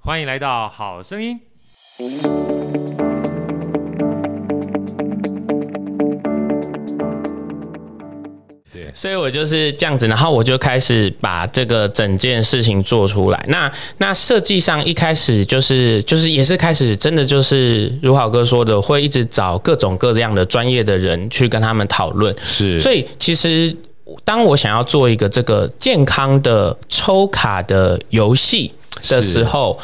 欢迎来到好声音。对，所以我就是这样子，然后我就开始把这个整件事情做出来。那那设计上一开始就是就是也是开始真的就是如豪哥说的，会一直找各种各样的专业的人去跟他们讨论。是，所以其实当我想要做一个这个健康的抽卡的游戏。的时候，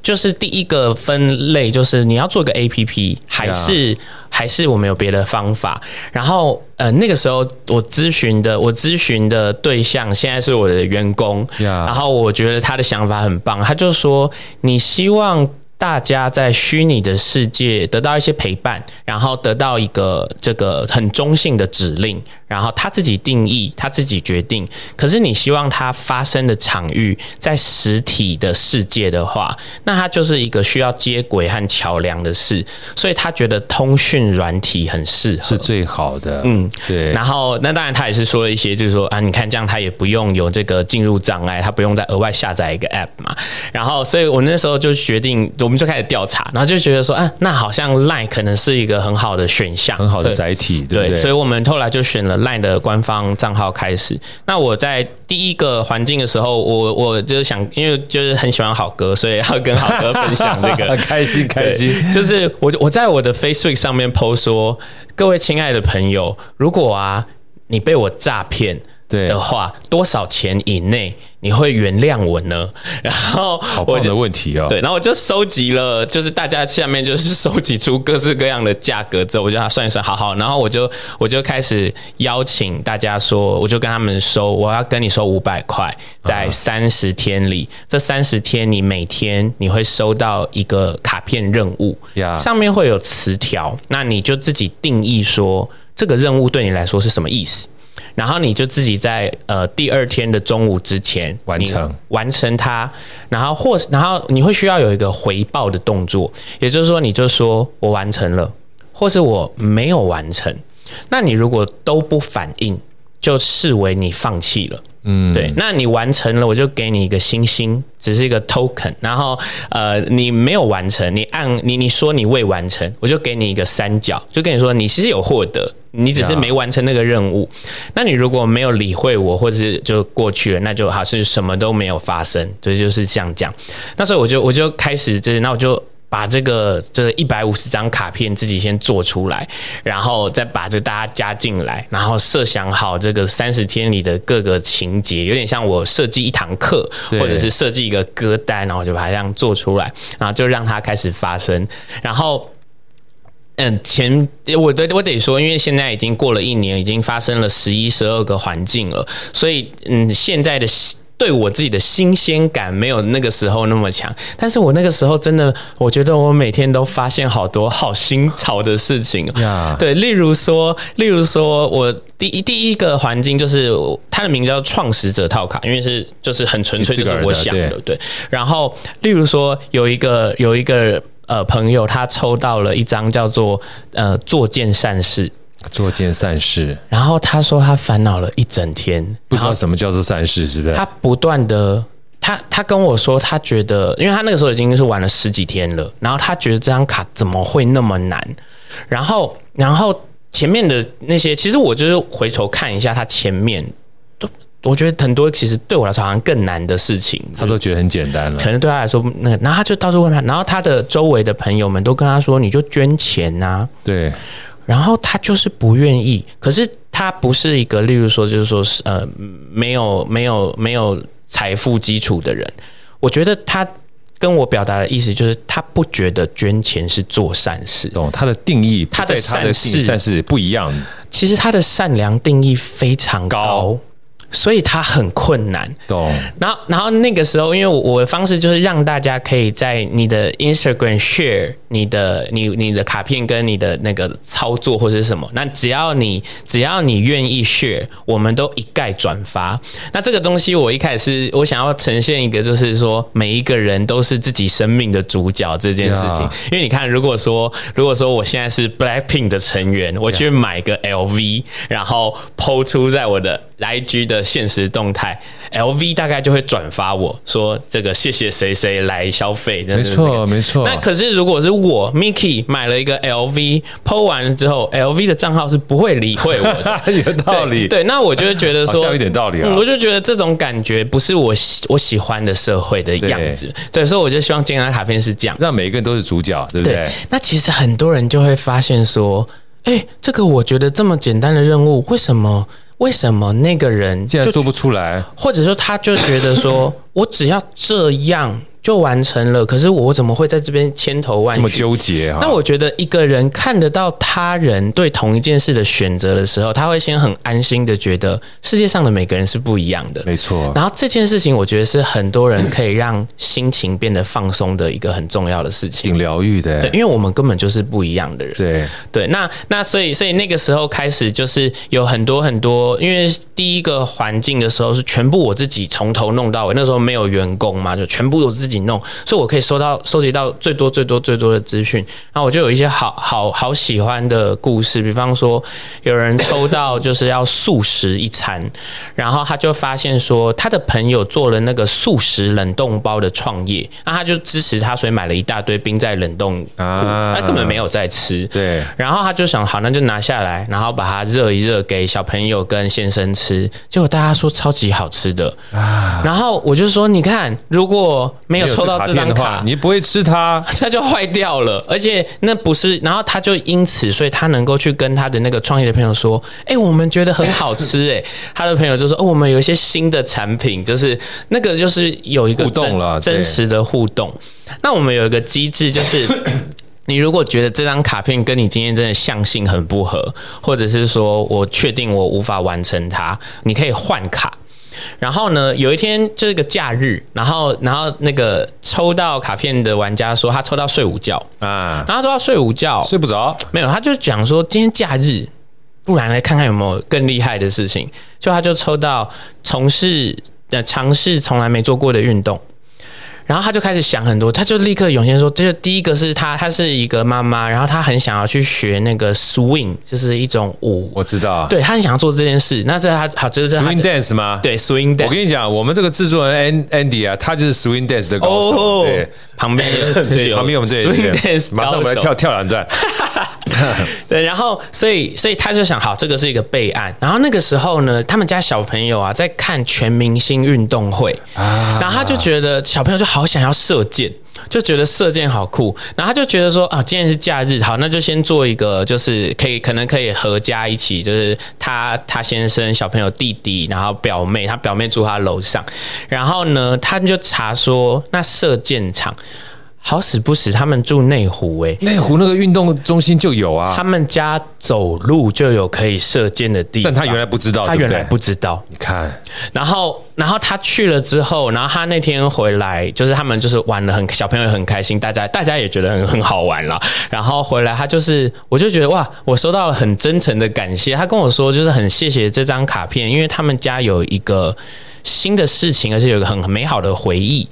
就是第一个分类，就是你要做个 APP，还是还是我们有别的方法？然后，呃，那个时候我咨询的，我咨询的对象现在是我的员工，然后我觉得他的想法很棒，他就说你希望。大家在虚拟的世界得到一些陪伴，然后得到一个这个很中性的指令，然后他自己定义，他自己决定。可是你希望它发生的场域在实体的世界的话，那它就是一个需要接轨和桥梁的事。所以他觉得通讯软体很适合，是最好的。嗯，对。然后那当然他也是说了一些，就是说啊，你看这样他也不用有这个进入障碍，他不用再额外下载一个 App 嘛。然后，所以我那时候就决定。我们就开始调查，然后就觉得说，啊，那好像 Line 可能是一个很好的选项，很好的载体，对，所以我们后来就选了 Line 的官方账号开始。那我在第一个环境的时候，我我就是想，因为就是很喜欢好哥，所以要跟好哥分享这个，开心开心。就是我我在我的 Facebook 上面 PO 说，各位亲爱的朋友，如果啊你被我诈骗。对的话，多少钱以内你会原谅我呢？然后好棒的问题哦。对，然后我就收集了，就是大家下面就是收集出各式各样的价格之后，我就算一算，好好，然后我就我就开始邀请大家说，我就跟他们收，我要跟你收五百块，在三十天里，这三十天你每天你会收到一个卡片任务，上面会有词条，那你就自己定义说这个任务对你来说是什么意思。然后你就自己在呃第二天的中午之前完成完成它，然后或然后你会需要有一个回报的动作，也就是说你就说我完成了，或是我没有完成，那你如果都不反应，就视为你放弃了。嗯，对，那你完成了，我就给你一个星星，只是一个 token。然后，呃，你没有完成，你按你你说你未完成，我就给你一个三角，就跟你说你其实有获得，你只是没完成那个任务。那你如果没有理会我，或者是就过去了，那就好像什么都没有发生。所以就是这样讲。那所以我就我就开始这，那我就。把这个这个一百五十张卡片自己先做出来，然后再把这大家加进来，然后设想好这个三十天里的各个情节，有点像我设计一堂课，或者是设计一个歌单，然后就把它这样做出来，然后就让它开始发生。然后，嗯，前我得我得说，因为现在已经过了一年，已经发生了十一、十二个环境了，所以嗯，现在的。对我自己的新鲜感没有那个时候那么强，但是我那个时候真的，我觉得我每天都发现好多好新潮的事情。对，例如说，例如说我第一第一个环境就是它的名字叫创始者套卡，因为是就是很纯粹就是我想的，对，对。然后，例如说有一个有一个呃朋友，他抽到了一张叫做呃做件善事。做件善事，然后他说他烦恼了一整天，不知道什么叫做善事，是不是？他不断的，他他跟我说，他觉得，因为他那个时候已经是玩了十几天了，然后他觉得这张卡怎么会那么难？然后，然后前面的那些，其实我就是回头看一下他前面，都我觉得很多其实对我来说好像更难的事情，他都觉得很简单了。可能对他来说，那然后他就到处问他，然后他的周围的朋友们都跟他说，你就捐钱呐、啊，对。然后他就是不愿意，可是他不是一个，例如说，就是说是呃，没有没有没有财富基础的人。我觉得他跟我表达的意思就是，他不觉得捐钱是做善事。懂他的定义，他的善事善事不一样。其实他的善良定义非常高，高所以它很困难。懂。然后，然后那个时候，因为我我的方式就是让大家可以在你的 Instagram share 你的你你的卡片跟你的那个操作或者是什么，那只要你只要你愿意 share，我们都一概转发。那这个东西我一开始是我想要呈现一个，就是说每一个人都是自己生命的主角这件事情。因为你看，如果说如果说我现在是 Blackpink 的成员，我去买个 LV，然后 po 出在我的 IG 的现实动态，LV 大概就会转发我说这个谢谢谁谁来消费。没错，没错。那可是如果是我 Mickey 买了一个 LV，po 完了之后，LV 的账号是不会理会我的。有道理。对，那我就会觉得说，有点道理啊。我就觉得这种感觉不是我喜我喜欢的社会的样子。对，所以我就希望健康卡片是这样，让每一个人都是主角，对不对？对。那其实很多人就会发现说，哎，这个我觉得这么简单的任务，为什么？为什么那个人竟然做不出来？或者说，他就觉得说，我只要这样。就完成了，可是我怎么会在这边千头万绪？这么纠结啊？那我觉得一个人看得到他人对同一件事的选择的时候，他会先很安心的觉得世界上的每个人是不一样的。没错。然后这件事情，我觉得是很多人可以让心情变得放松的一个很重要的事情，挺疗愈的。对，因为我们根本就是不一样的人。对对，那那所以所以那个时候开始就是有很多很多，因为第一个环境的时候是全部我自己从头弄到尾，那时候没有员工嘛，就全部我自己弄，所以我。可以收到、收集到最多、最多、最多的资讯，然后我就有一些好好好喜欢的故事，比方说有人抽到就是要素食一餐，然后他就发现说他的朋友做了那个素食冷冻包的创业，那他就支持他，所以买了一大堆冰在冷冻库，他根本没有在吃。对，然后他就想，好，那就拿下来，然后把它热一热给小朋友跟先生吃，结果大家说超级好吃的啊，然后我就说，你看，如果没有抽到这张卡。你不会吃它，它就坏掉了。而且那不是，然后他就因此，所以他能够去跟他的那个创业的朋友说：“哎，我们觉得很好吃。”哎，他的朋友就说：“哦，我们有一些新的产品，就是那个就是有一个互动了，真实的互动。那我们有一个机制，就是 你如果觉得这张卡片跟你今天真的相性很不合，或者是说我确定我无法完成它，你可以换卡。”然后呢，有一天就是个假日，然后然后那个抽到卡片的玩家说他抽到睡午觉。啊，然后他说他睡午觉。睡不着，没有，他就讲说今天假日，不然来看看有没有更厉害的事情，就他就抽到从事呃尝试从来没做过的运动。然后他就开始想很多，他就立刻涌现说，这第一个是他，他是一个妈妈，然后他很想要去学那个 swing，就是一种舞。我知道，对他很想要做这件事。那这他好，这是 swing dance 吗？对，swing dance。我跟你讲，我们这个制作人 Andy 啊，他就是 swing dance 的高手。哦、对，旁边有，对，旁边我们这里 swing dance，马上我们来跳跳两段。对，然后所以所以他就想，好，这个是一个备案。然后那个时候呢，他们家小朋友啊在看全明星运动会啊，然后他就觉得小朋友就好想要射箭，就觉得射箭好酷。然后他就觉得说啊，今天是假日，好，那就先做一个，就是可以可能可以合家一起，就是他他先生小朋友弟弟，然后表妹，他表妹住他楼上，然后呢，他就查说那射箭场。好死不死，他们住内湖哎，内湖那个运动中心就有啊，他们家走路就有可以射箭的地方，但他原来不知道，他原来不知道。你看，然后，然后他去了之后，然后他那天回来，就是他们就是玩的很，小朋友很开心，大家大家也觉得很很好玩了。然后回来，他就是，我就觉得哇，我收到了很真诚的感谢。他跟我说，就是很谢谢这张卡片，因为他们家有一个新的事情，而且有一个很很美好的回忆。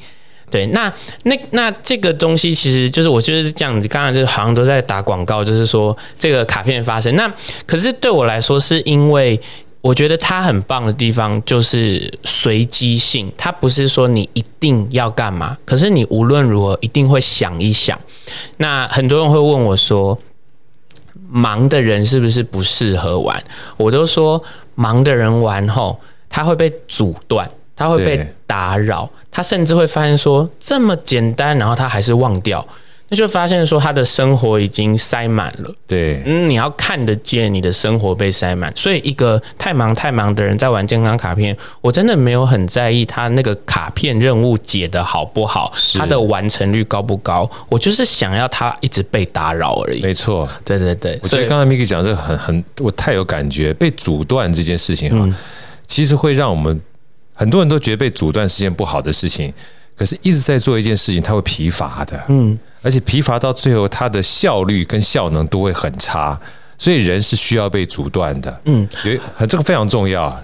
对，那那那这个东西其实就是我就是这样子，刚刚就好像都在打广告，就是说这个卡片发生。那可是对我来说，是因为我觉得它很棒的地方就是随机性，它不是说你一定要干嘛，可是你无论如何一定会想一想。那很多人会问我说，忙的人是不是不适合玩？我都说，忙的人玩后，他会被阻断。他会被打扰，他甚至会发现说这么简单，然后他还是忘掉，那就发现说他的生活已经塞满了。对，嗯，你要看得见你的生活被塞满，所以一个太忙太忙的人在玩健康卡片，我真的没有很在意他那个卡片任务解得好不好，他的完成率高不高，我就是想要他一直被打扰而已。没错，对对对，所以刚才 Miki 讲这个很很，我太有感觉，被阻断这件事情哈。嗯。其实会让我们很多人都觉得被阻断是件不好的事情，可是一直在做一件事情，他会疲乏的，嗯，而且疲乏到最后，他的效率跟效能都会很差，所以人是需要被阻断的，嗯，有很这个非常重要。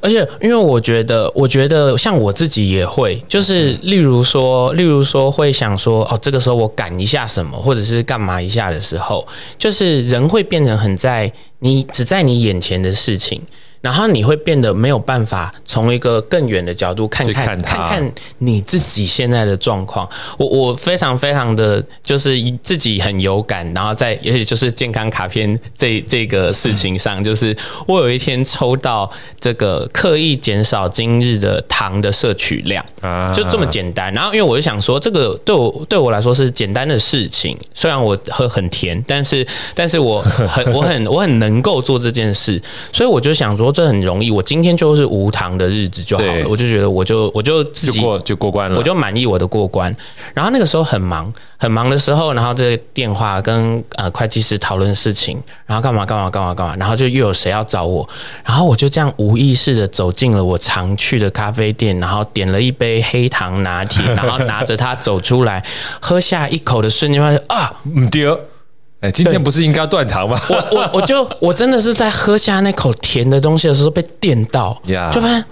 而且，因为我觉得，我觉得像我自己也会，就是例如说，例如说会想说，哦，这个时候我赶一下什么，或者是干嘛一下的时候，就是人会变成很在你只在你眼前的事情。然后你会变得没有办法从一个更远的角度看看看，看看你自己现在的状况。我我非常非常的就是自己很有感，然后在也许就是健康卡片这这个事情上，就是我有一天抽到这个刻意减少今日的糖的摄取量，就这么简单。然后因为我就想说，这个对我对我来说是简单的事情，虽然我喝很甜，但是但是我很 我很我很能够做这件事，所以我就想说。这很容易，我今天就是无糖的日子就好了，我就觉得我就我就自己就过就过关了，我就满意我的过关。然后那个时候很忙，很忙的时候，然后这个电话跟呃会计师讨论事情，然后干嘛干嘛干嘛干嘛，然后就又有谁要找我，然后我就这样无意识的走进了我常去的咖啡店，然后点了一杯黑糖拿铁，然后拿着它走出来，喝下一口的瞬间发现啊，唔对。哎，今天不是应该要断糖吗？我我我就我真的是在喝下那口甜的东西的时候被电到.就发现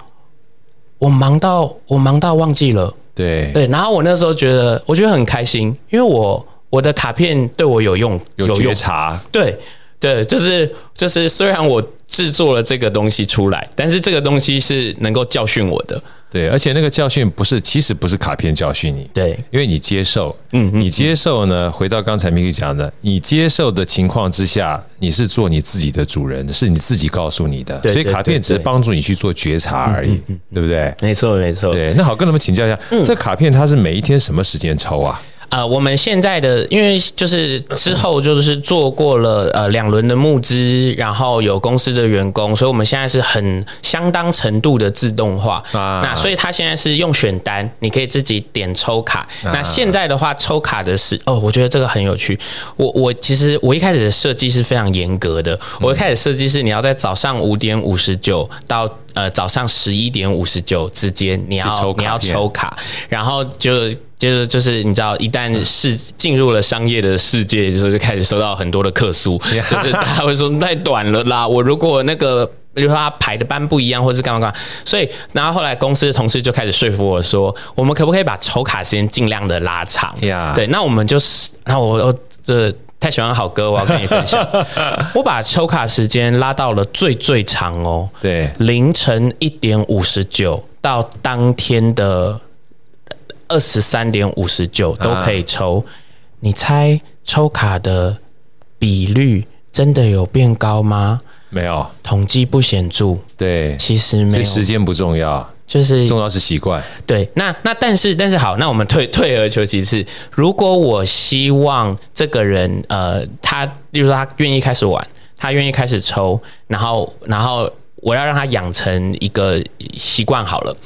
我忙到我忙到忘记了，对。对，然后我那时候觉得我觉得很开心，因为我我的卡片对我有用，有觉察，对对，就是就是虽然我制作了这个东西出来，但是这个东西是能够教训我的。对，而且那个教训不是，其实不是卡片教训你，对，因为你接受，嗯，你接受呢，回到刚才 Miki 讲的，你接受的情况之下，你是做你自己的主人，是你自己告诉你的，所以卡片只是帮助你去做觉察而已，对不对？没错，没错。对，那好，跟他们请教一下，这卡片它是每一天什么时间抽啊？呃，我们现在的因为就是之后就是做过了呃两轮的募资，然后有公司的员工，所以我们现在是很相当程度的自动化。啊，那所以他现在是用选单，你可以自己点抽卡。啊、那现在的话，抽卡的是哦，我觉得这个很有趣。我我其实我一开始的设计是非常严格的。我一开始设计是你要在早上五点五十九到呃早上十一点五十九之间，你要你要抽卡，然后就。就是就是你知道，一旦是进入了商业的世界，就是就开始收到很多的客诉，就是大家会说太短了啦。我如果那个，比如说他排的班不一样，或者是干嘛干嘛，所以然后后来公司的同事就开始说服我说，我们可不可以把抽卡时间尽量的拉长？对，那我们就是，那我我这太喜欢好歌，我要跟你分享，我把抽卡时间拉到了最最长哦，对，凌晨一点五十九到当天的。二十三点五十九都可以抽，啊、你猜抽卡的比率真的有变高吗？没有，统计不显著。对，其实没有，时间不重要，就是重要是习惯。对，那那但是但是好，那我们退退而求其次，如果我希望这个人呃，他例如说他愿意开始玩，他愿意开始抽，然后然后我要让他养成一个习惯好了。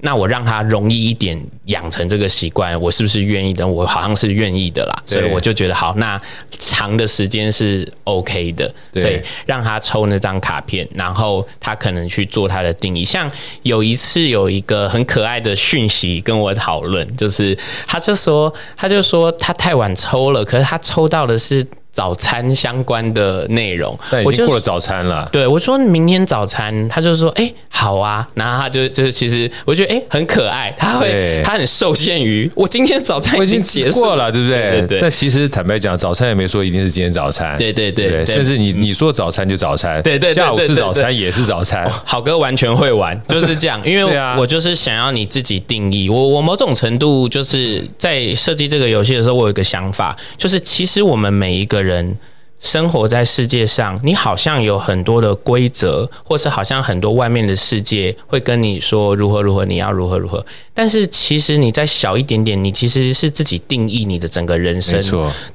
那我让他容易一点养成这个习惯，我是不是愿意的？我好像是愿意的啦，所以我就觉得好，那长的时间是 OK 的，所以让他抽那张卡片，然后他可能去做他的定义。像有一次有一个很可爱的讯息跟我讨论，就是他就说，他就说他太晚抽了，可是他抽到的是。早餐相关的内容，但已经过了早餐了。对，我说明天早餐，他就说：“哎、欸，好啊。”然后他就就是其实我觉得哎、欸、很可爱，他会他很受限于我今天早餐已经结束过了，对不对？对。但其实坦白讲，早餐也没说一定是今天早餐。对对对，对，甚至你你说早餐就早餐，对对，下午吃早餐也是早餐。好哥完全会玩，就是这样，因为我就是想要你自己定义。我我某种程度就是在设计这个游戏的时候，我有一个想法，就是其实我们每一个人。生活在世界上，你好像有很多的规则，或是好像很多外面的世界会跟你说如何如何，你要如何如何。但是其实你再小一点点，你其实是自己定义你的整个人生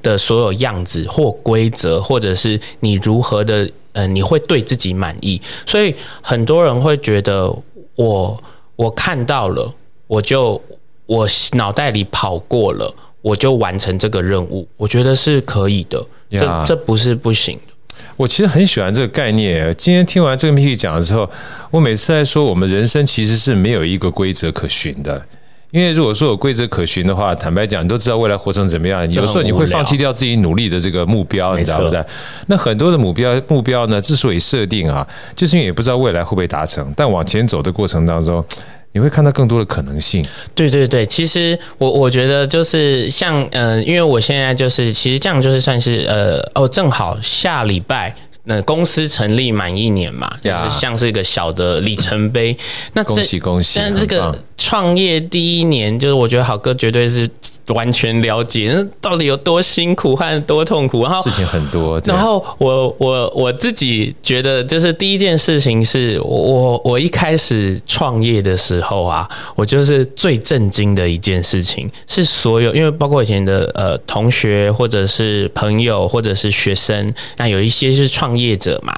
的所有样子或规则，或者是你如何的，呃，你会对自己满意。所以很多人会觉得我我看到了，我就我脑袋里跑过了。我就完成这个任务，我觉得是可以的，这.这不是不行的。我其实很喜欢这个概念。今天听完这个 Miki 讲的之后，我每次在说，我们人生其实是没有一个规则可循的。因为如果说有规则可循的话，坦白讲，你都知道未来活成怎么样。有时候你会放弃掉自己努力的这个目标，你知道不对？那很多的目标目标呢，之所以设定啊，就是因为也不知道未来会不会达成。但往前走的过程当中，你会看到更多的可能性。对对对，其实我我觉得就是像呃，因为我现在就是其实这样就是算是呃哦，正好下礼拜。那公司成立满一年嘛，就是像是一个小的里程碑。那恭喜恭喜！但这个创业第一年，就是我觉得好哥绝对是完全了解，那到底有多辛苦和多痛苦。然后事情很多，然后我我我自己觉得，就是第一件事情是我我一开始创业的时候啊，我就是最震惊的一件事情，是所有因为包括以前的呃同学或者是朋友或者是学生，那有一些是创。创业者嘛，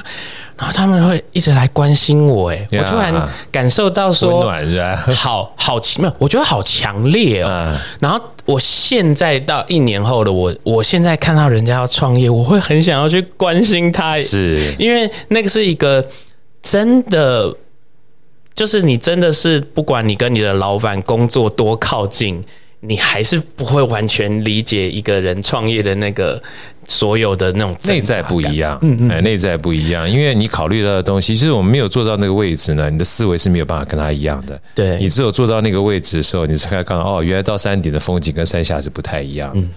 然后他们会一直来关心我，哎，我突然感受到说，好好奇妙，我觉得好强烈哦。然后我现在到一年后的我，我现在看到人家要创业，我会很想要去关心他，是因为那个是一个真的，就是你真的是不管你跟你的老板工作多靠近。你还是不会完全理解一个人创业的那个所有的那种内在不一样，嗯嗯，内在不一样，因为你考虑到的东西，其实我们没有做到那个位置呢，你的思维是没有办法跟他一样的。对，你只有做到那个位置的时候，你才看到哦，原来到山顶的风景跟山下是不太一样。嗯，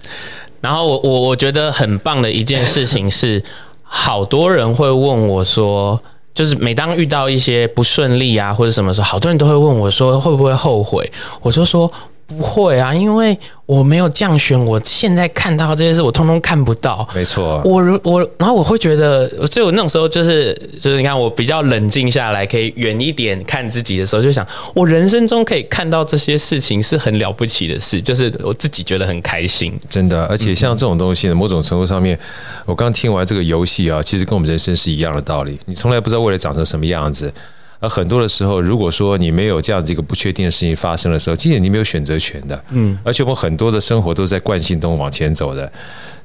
然后我我我觉得很棒的一件事情是，好多人会问我说，就是每当遇到一些不顺利啊或者什么时候，好多人都会问我说会不会后悔，我就说。不会啊，因为我没有降选，我现在看到这些事，我通通看不到。没错，我我然后我会觉得，就我那种时候就是就是你看我比较冷静下来，可以远一点看自己的时候，就想我人生中可以看到这些事情是很了不起的事，就是我自己觉得很开心。真的，而且像这种东西呢，某种程度上面，我刚听完这个游戏啊，其实跟我们人生是一样的道理。你从来不知道未来长成什么样子。而很多的时候，如果说你没有这样子一个不确定的事情发生的时候，其实你没有选择权的。嗯，而且我们很多的生活都是在惯性中往前走的，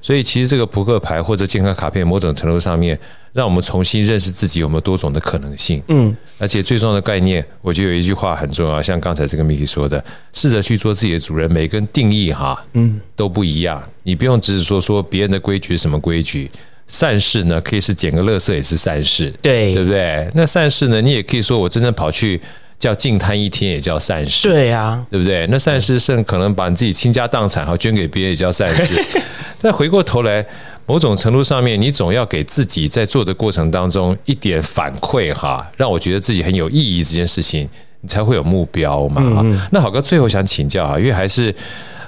所以其实这个扑克牌或者健康卡片，某种程度上面，让我们重新认识自己有没有多种的可能性。嗯，而且最重要的概念，我觉得有一句话很重要，像刚才这个 Miki 说的，试着去做自己的主人，每个人定义哈，嗯，都不一样。你不用只是说说别人的规矩是什么规矩。善事呢，可以是捡个垃圾也是善事，对对不对？那善事呢，你也可以说我真正跑去叫净滩一天也叫善事，对呀，对不对？那善事是可能把你自己倾家荡产好捐给别人也叫善事。再回过头来，某种程度上面，你总要给自己在做的过程当中一点反馈哈，让我觉得自己很有意义这件事情，你才会有目标嘛。嗯嗯，那好哥最后想请教啊，因为还是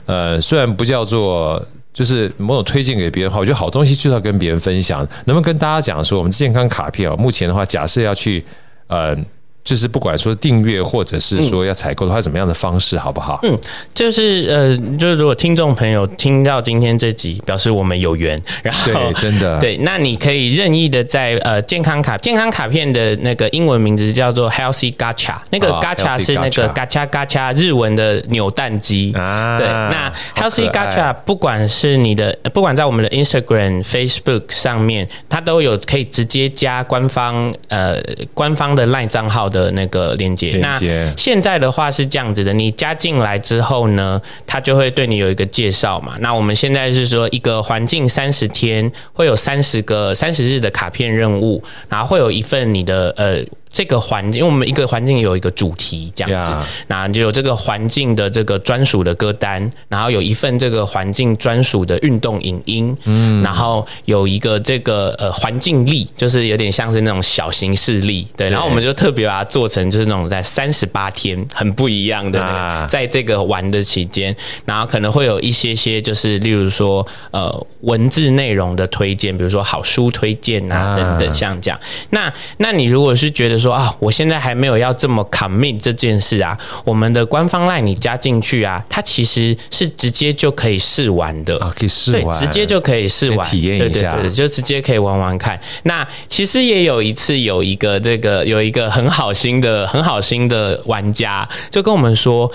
呃，虽然不叫做。就是某种推荐给别人的话，我觉得好东西就是要跟别人分享。能不能跟大家讲说，我们健康卡片啊，目前的话，假设要去呃。就是不管说订阅或者是说要采购的话，怎么样的方式好不好？嗯，就是呃，就是如果听众朋友听到今天这集，表示我们有缘，然后对，真的。对，那你可以任意的在呃健康卡健康卡片的那个英文名字叫做 Healthy Gacha，那个 Gacha 是那个 Gacha Gacha 日文的扭蛋机。啊。对，那 Healthy Gacha 不管是你的不管在我们的 Instagram、Facebook 上面，它都有可以直接加官方呃官方的 LINE 账号的那个链接，那现在的话是这样子的，你加进来之后呢，他就会对你有一个介绍嘛。那我们现在是说一个环境三十天，会有三十个三十日的卡片任务，然后会有一份你的呃。这个环境，因为我们一个环境有一个主题这样子.那就有这个环境的这个专属的歌单，然后有一份这个环境专属的运动影音，嗯，然后有一个这个呃环境力，就是有点像是那种小型事例，对，然后我们就特别把它做成就是那种在三十八天很不一样的，那个，在这个玩的期间，然后可能会有一些些就是例如说呃文字内容的推荐，比如说好书推荐啊等等像这样，那那你如果是觉得说。说啊，我现在还没有要这么 commit 这件事啊。我们的官方 LINE 你加进去啊，它其实是直接就可以试玩的啊，可以试玩，对，直接就可以试玩，体验一下，对对对，就直接可以玩玩看。那其实也有一次有一个这个有一个很好心的很好心的玩家就跟我们说，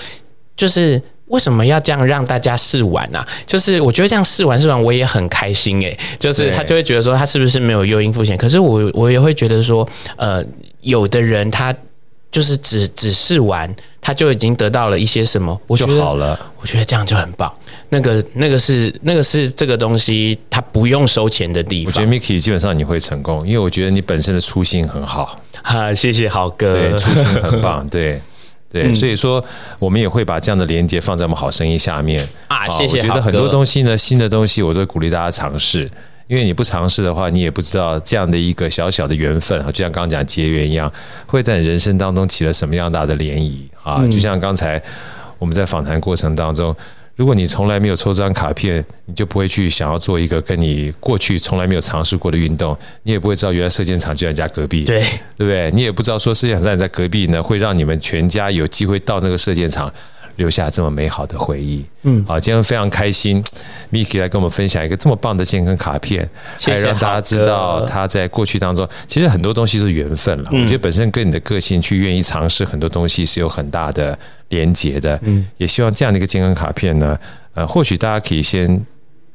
就是。为什么要这样让大家试玩呢、啊？就是我觉得这样试玩试玩，我也很开心诶、欸。就是他就会觉得说，他是不是没有诱因付钱？可是我我也会觉得说，呃，有的人他就是只只试玩，他就已经得到了一些什么，我觉得就好了。我觉得这样就很棒。那个那个是那个是这个东西，他不用收钱的地方。我觉得 Miki 基本上你会成功，因为我觉得你本身的初心很好。哈，谢谢豪哥，对，初心很棒，对。对，嗯、所以说我们也会把这样的连接放在我们好声音下面啊。谢谢。我觉得很多东西呢，新的东西我都鼓励大家尝试，因为你不尝试的话，你也不知道这样的一个小小的缘分啊，就像刚刚讲结缘一样，会在你人生当中起了什么样大的涟漪啊？嗯、就像刚才我们在访谈过程当中。如果你从来没有抽这张卡片，你就不会去想要做一个跟你过去从来没有尝试过的运动，你也不会知道原来射箭场就在家隔壁，对对不对？你也不知道说射箭场在隔壁呢，会让你们全家有机会到那个射箭场。留下这么美好的回忆，嗯，好，今天非常开心，Miki 来跟我们分享一个这么棒的健康卡片，谢谢，还让大家知道他在过去当中，其实很多东西是缘分了。嗯、我觉得本身跟你的个性去愿意尝试很多东西是有很大的连结的，嗯，也希望这样的一个健康卡片呢，呃，或许大家可以先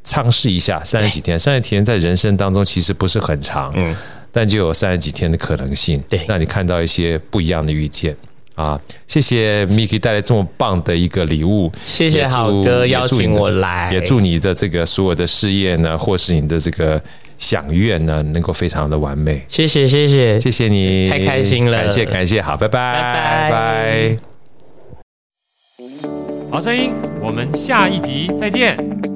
尝试一下三十几天，三十几天在人生当中其实不是很长，嗯，但就有三十几天的可能性，对，让你看到一些不一样的遇见。啊，谢谢 Miki 带来这么棒的一个礼物，谢谢好哥邀请我来，也祝你的这个所有的事业呢，或是你的这个想愿呢，能够非常的完美。谢谢谢谢谢谢你，太开心了，感谢感谢，好，拜拜拜拜。好声音，我们下一集再见。